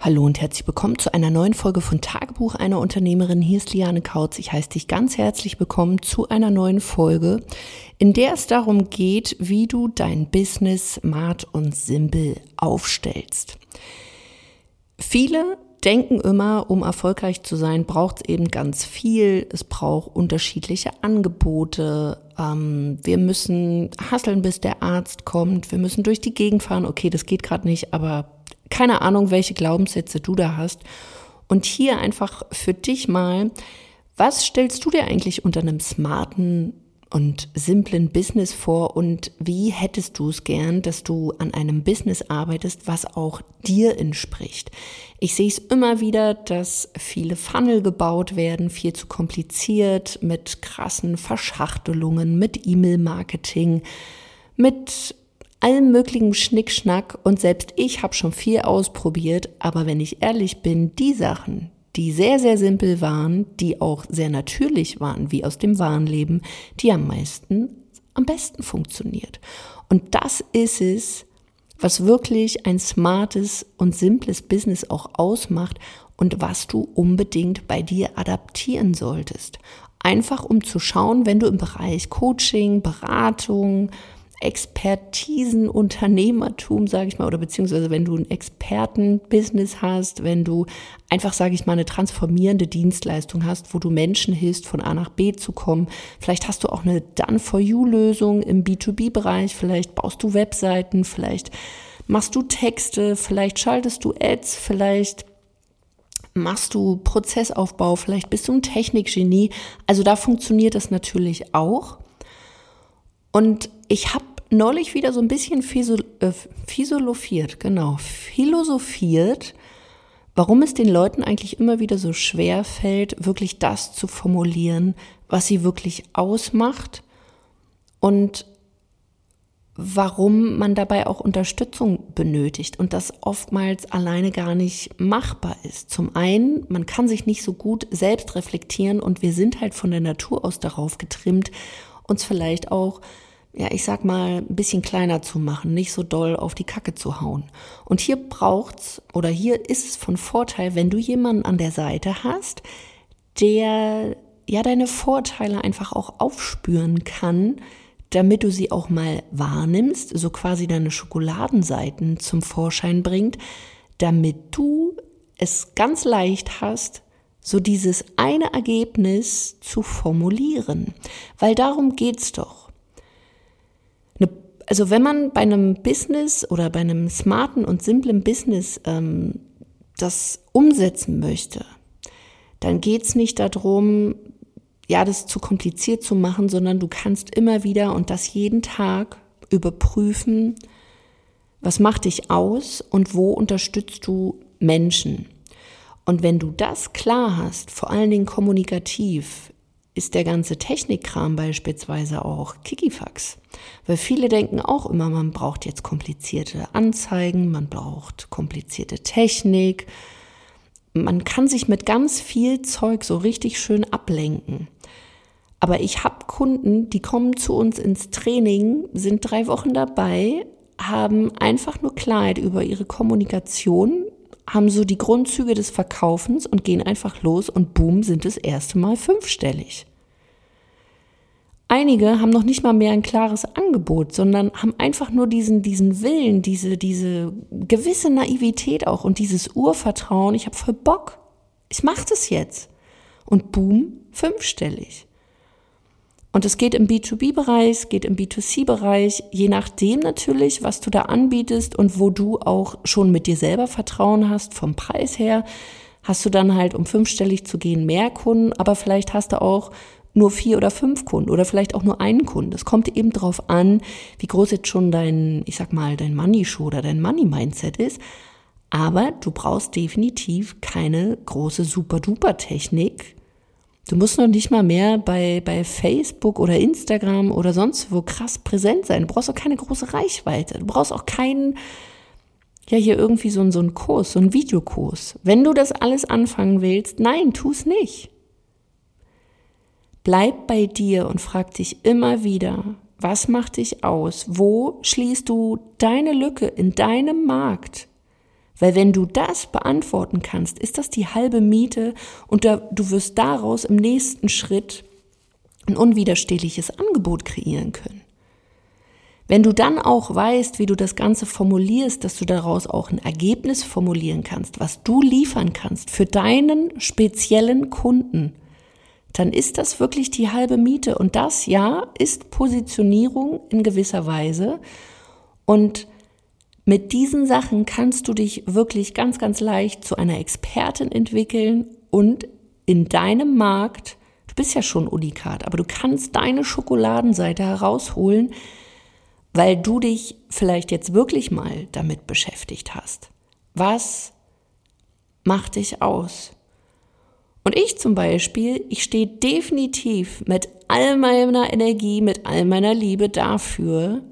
Hallo und herzlich willkommen zu einer neuen Folge von Tagebuch einer Unternehmerin. Hier ist Liane Kautz. Ich heiße dich ganz herzlich willkommen zu einer neuen Folge, in der es darum geht, wie du dein Business smart und simpel aufstellst. Viele denken immer, um erfolgreich zu sein, braucht es eben ganz viel. Es braucht unterschiedliche Angebote. Ähm, wir müssen hasseln, bis der Arzt kommt. Wir müssen durch die Gegend fahren. Okay, das geht gerade nicht, aber keine Ahnung, welche Glaubenssätze du da hast. Und hier einfach für dich mal, was stellst du dir eigentlich unter einem smarten und simplen Business vor und wie hättest du es gern, dass du an einem Business arbeitest, was auch dir entspricht? Ich sehe es immer wieder, dass viele Funnel gebaut werden, viel zu kompliziert, mit krassen Verschachtelungen, mit E-Mail-Marketing, mit allem möglichen Schnickschnack und selbst ich habe schon viel ausprobiert, aber wenn ich ehrlich bin, die Sachen, die sehr, sehr simpel waren, die auch sehr natürlich waren, wie aus dem wahren Leben, die am meisten, am besten funktioniert. Und das ist es, was wirklich ein smartes und simples Business auch ausmacht und was du unbedingt bei dir adaptieren solltest. Einfach um zu schauen, wenn du im Bereich Coaching, Beratung, Expertisen, Unternehmertum, sage ich mal, oder beziehungsweise wenn du ein Expertenbusiness hast, wenn du einfach, sage ich mal, eine transformierende Dienstleistung hast, wo du Menschen hilfst, von A nach B zu kommen. Vielleicht hast du auch eine Done-for-You-Lösung im B2B-Bereich, vielleicht baust du Webseiten, vielleicht machst du Texte, vielleicht schaltest du Ads, vielleicht machst du Prozessaufbau, vielleicht bist du ein Technikgenie. Also da funktioniert das natürlich auch. Und ich habe neulich wieder so ein bisschen äh, philosophiert, genau, philosophiert, warum es den Leuten eigentlich immer wieder so schwer fällt, wirklich das zu formulieren, was sie wirklich ausmacht und warum man dabei auch Unterstützung benötigt und das oftmals alleine gar nicht machbar ist. Zum einen, man kann sich nicht so gut selbst reflektieren und wir sind halt von der Natur aus darauf getrimmt, uns vielleicht auch ja, ich sag mal, ein bisschen kleiner zu machen, nicht so doll auf die Kacke zu hauen. Und hier braucht's oder hier ist es von Vorteil, wenn du jemanden an der Seite hast, der ja deine Vorteile einfach auch aufspüren kann, damit du sie auch mal wahrnimmst, so quasi deine Schokoladenseiten zum Vorschein bringt, damit du es ganz leicht hast, so dieses eine Ergebnis zu formulieren. Weil darum geht's doch also wenn man bei einem Business oder bei einem smarten und simplen Business ähm, das umsetzen möchte, dann geht's nicht darum, ja, das zu kompliziert zu machen, sondern du kannst immer wieder und das jeden Tag überprüfen, was macht dich aus und wo unterstützt du Menschen. Und wenn du das klar hast, vor allen Dingen kommunikativ, ist der ganze Technikkram beispielsweise auch Kikifax. Weil viele denken auch immer, man braucht jetzt komplizierte Anzeigen, man braucht komplizierte Technik. Man kann sich mit ganz viel Zeug so richtig schön ablenken. Aber ich habe Kunden, die kommen zu uns ins Training, sind drei Wochen dabei, haben einfach nur Klarheit über ihre Kommunikation, haben so die Grundzüge des Verkaufens und gehen einfach los und boom, sind das erste Mal fünfstellig. Einige haben noch nicht mal mehr ein klares Angebot, sondern haben einfach nur diesen, diesen Willen, diese, diese gewisse Naivität auch und dieses Urvertrauen. Ich habe voll Bock. Ich mache das jetzt. Und boom, fünfstellig. Und es geht im B2B-Bereich, es geht im B2C-Bereich, je nachdem natürlich, was du da anbietest und wo du auch schon mit dir selber Vertrauen hast, vom Preis her, hast du dann halt, um fünfstellig zu gehen, mehr Kunden, aber vielleicht hast du auch nur vier oder fünf Kunden oder vielleicht auch nur einen Kunden. Es kommt eben darauf an, wie groß jetzt schon dein, ich sag mal, dein Money-Show oder dein Money-Mindset ist. Aber du brauchst definitiv keine große Super-Duper-Technik. Du musst noch nicht mal mehr bei, bei Facebook oder Instagram oder sonst wo krass präsent sein. Du brauchst auch keine große Reichweite. Du brauchst auch keinen, ja, hier irgendwie so, so einen Kurs, so einen Videokurs. Wenn du das alles anfangen willst, nein, tu es nicht. Bleib bei dir und frag dich immer wieder, was macht dich aus? Wo schließt du deine Lücke in deinem Markt? Weil wenn du das beantworten kannst, ist das die halbe Miete und du wirst daraus im nächsten Schritt ein unwiderstehliches Angebot kreieren können. Wenn du dann auch weißt, wie du das Ganze formulierst, dass du daraus auch ein Ergebnis formulieren kannst, was du liefern kannst für deinen speziellen Kunden, dann ist das wirklich die halbe Miete. Und das ja ist Positionierung in gewisser Weise. Und mit diesen Sachen kannst du dich wirklich ganz, ganz leicht zu einer Expertin entwickeln und in deinem Markt, du bist ja schon unikat, aber du kannst deine Schokoladenseite herausholen, weil du dich vielleicht jetzt wirklich mal damit beschäftigt hast. Was macht dich aus? Und ich zum Beispiel, ich stehe definitiv mit all meiner Energie, mit all meiner Liebe dafür,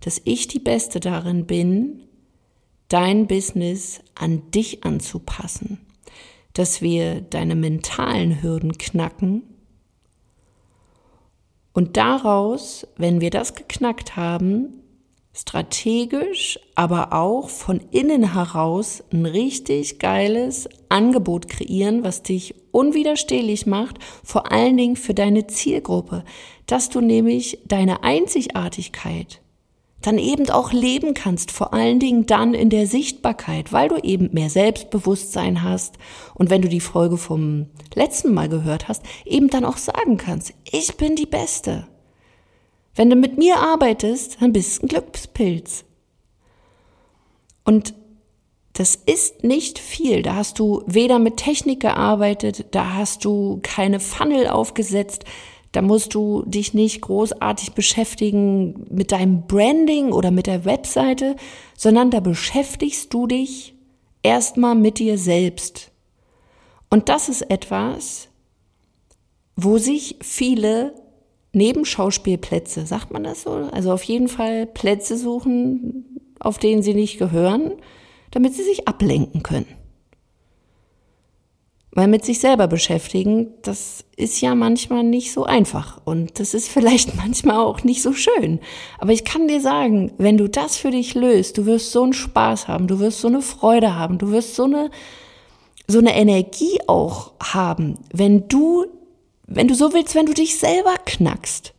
dass ich die Beste darin bin, dein Business an dich anzupassen, dass wir deine mentalen Hürden knacken und daraus, wenn wir das geknackt haben, strategisch, aber auch von innen heraus ein richtig geiles Angebot kreieren, was dich unwiderstehlich macht, vor allen Dingen für deine Zielgruppe, dass du nämlich deine Einzigartigkeit dann eben auch leben kannst, vor allen Dingen dann in der Sichtbarkeit, weil du eben mehr Selbstbewusstsein hast und wenn du die Folge vom letzten Mal gehört hast, eben dann auch sagen kannst, ich bin die Beste. Wenn du mit mir arbeitest, dann bist du ein Glückspilz. Und das ist nicht viel. Da hast du weder mit Technik gearbeitet, da hast du keine Funnel aufgesetzt, da musst du dich nicht großartig beschäftigen mit deinem Branding oder mit der Webseite, sondern da beschäftigst du dich erstmal mit dir selbst. Und das ist etwas, wo sich viele Nebenschauspielplätze, sagt man das so? Also auf jeden Fall Plätze suchen, auf denen sie nicht gehören, damit sie sich ablenken können. Weil mit sich selber beschäftigen, das ist ja manchmal nicht so einfach und das ist vielleicht manchmal auch nicht so schön. Aber ich kann dir sagen, wenn du das für dich löst, du wirst so einen Spaß haben, du wirst so eine Freude haben, du wirst so eine, so eine Energie auch haben, wenn du, wenn du so willst, wenn du dich selber knackst.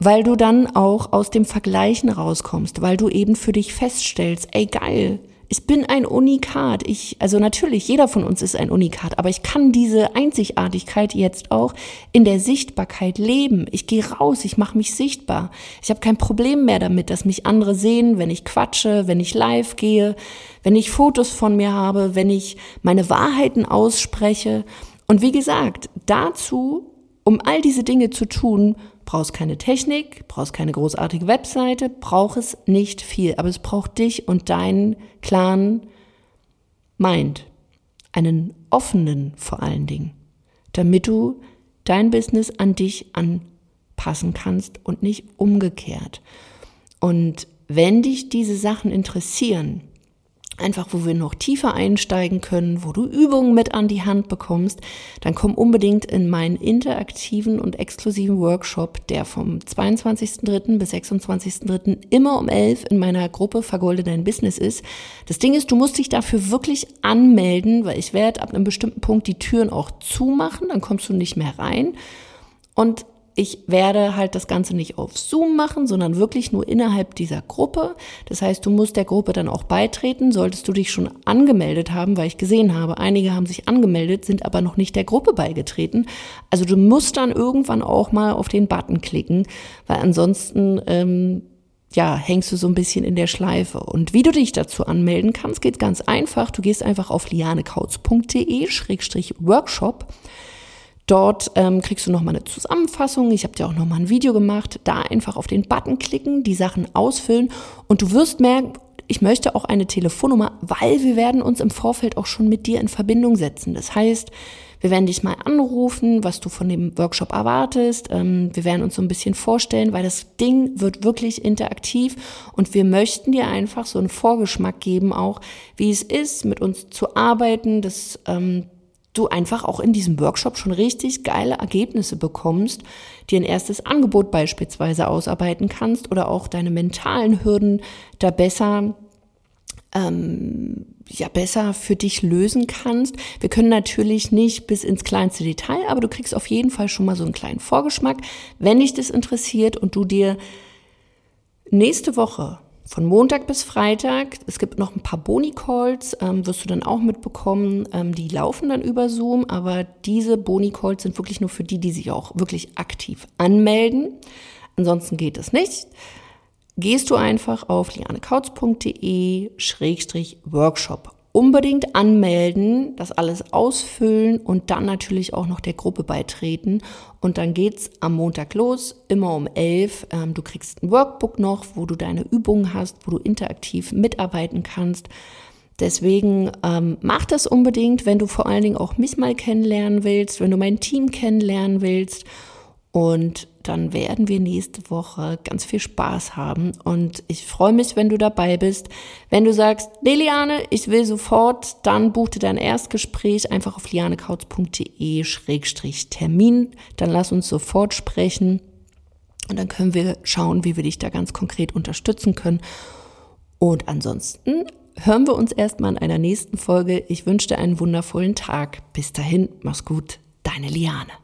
Weil du dann auch aus dem Vergleichen rauskommst, weil du eben für dich feststellst, ey geil, ich bin ein Unikat. Ich, also natürlich, jeder von uns ist ein Unikat, aber ich kann diese Einzigartigkeit jetzt auch in der Sichtbarkeit leben. Ich gehe raus, ich mache mich sichtbar. Ich habe kein Problem mehr damit, dass mich andere sehen, wenn ich quatsche, wenn ich live gehe, wenn ich Fotos von mir habe, wenn ich meine Wahrheiten ausspreche. Und wie gesagt, dazu, um all diese Dinge zu tun, brauchst keine Technik, brauchst keine großartige Webseite, braucht es nicht viel, aber es braucht dich und deinen klaren Mind, einen offenen vor allen Dingen, damit du dein Business an dich anpassen kannst und nicht umgekehrt. Und wenn dich diese Sachen interessieren, einfach wo wir noch tiefer einsteigen können, wo du Übungen mit an die Hand bekommst, dann komm unbedingt in meinen interaktiven und exklusiven Workshop, der vom 22.03. bis 26.03. immer um 11 in meiner Gruppe Vergolde dein Business ist. Das Ding ist, du musst dich dafür wirklich anmelden, weil ich werde ab einem bestimmten Punkt die Türen auch zumachen, dann kommst du nicht mehr rein. Und ich werde halt das Ganze nicht auf Zoom machen, sondern wirklich nur innerhalb dieser Gruppe. Das heißt, du musst der Gruppe dann auch beitreten, solltest du dich schon angemeldet haben, weil ich gesehen habe, einige haben sich angemeldet, sind aber noch nicht der Gruppe beigetreten. Also du musst dann irgendwann auch mal auf den Button klicken, weil ansonsten ähm, ja, hängst du so ein bisschen in der Schleife. Und wie du dich dazu anmelden kannst, geht ganz einfach. Du gehst einfach auf lianekautz.de-workshop Dort ähm, kriegst du nochmal eine Zusammenfassung. Ich habe dir auch nochmal ein Video gemacht. Da einfach auf den Button klicken, die Sachen ausfüllen und du wirst merken, ich möchte auch eine Telefonnummer, weil wir werden uns im Vorfeld auch schon mit dir in Verbindung setzen. Das heißt, wir werden dich mal anrufen, was du von dem Workshop erwartest. Ähm, wir werden uns so ein bisschen vorstellen, weil das Ding wird wirklich interaktiv und wir möchten dir einfach so einen Vorgeschmack geben, auch wie es ist, mit uns zu arbeiten, dass ähm, du einfach auch in diesem Workshop schon richtig geile Ergebnisse bekommst, dir ein erstes Angebot beispielsweise ausarbeiten kannst oder auch deine mentalen Hürden da besser ähm, ja besser für dich lösen kannst. Wir können natürlich nicht bis ins kleinste Detail, aber du kriegst auf jeden Fall schon mal so einen kleinen Vorgeschmack. Wenn dich das interessiert und du dir nächste Woche von Montag bis Freitag. Es gibt noch ein paar Boni-Calls, ähm, wirst du dann auch mitbekommen. Ähm, die laufen dann über Zoom, aber diese Boni-Calls sind wirklich nur für die, die sich auch wirklich aktiv anmelden. Ansonsten geht es nicht. Gehst du einfach auf lianekautz.de-workshop unbedingt anmelden, das alles ausfüllen und dann natürlich auch noch der Gruppe beitreten. Und dann geht's am Montag los, immer um elf. Ähm, du kriegst ein Workbook noch, wo du deine Übungen hast, wo du interaktiv mitarbeiten kannst. Deswegen ähm, mach das unbedingt, wenn du vor allen Dingen auch mich mal kennenlernen willst, wenn du mein Team kennenlernen willst. Und dann werden wir nächste Woche ganz viel Spaß haben. Und ich freue mich, wenn du dabei bist. Wenn du sagst, Liliane, ich will sofort, dann buch dir dein Erstgespräch einfach auf lianekautz.de-termin. Dann lass uns sofort sprechen. Und dann können wir schauen, wie wir dich da ganz konkret unterstützen können. Und ansonsten hören wir uns erstmal in einer nächsten Folge. Ich wünsche dir einen wundervollen Tag. Bis dahin, mach's gut, deine Liane.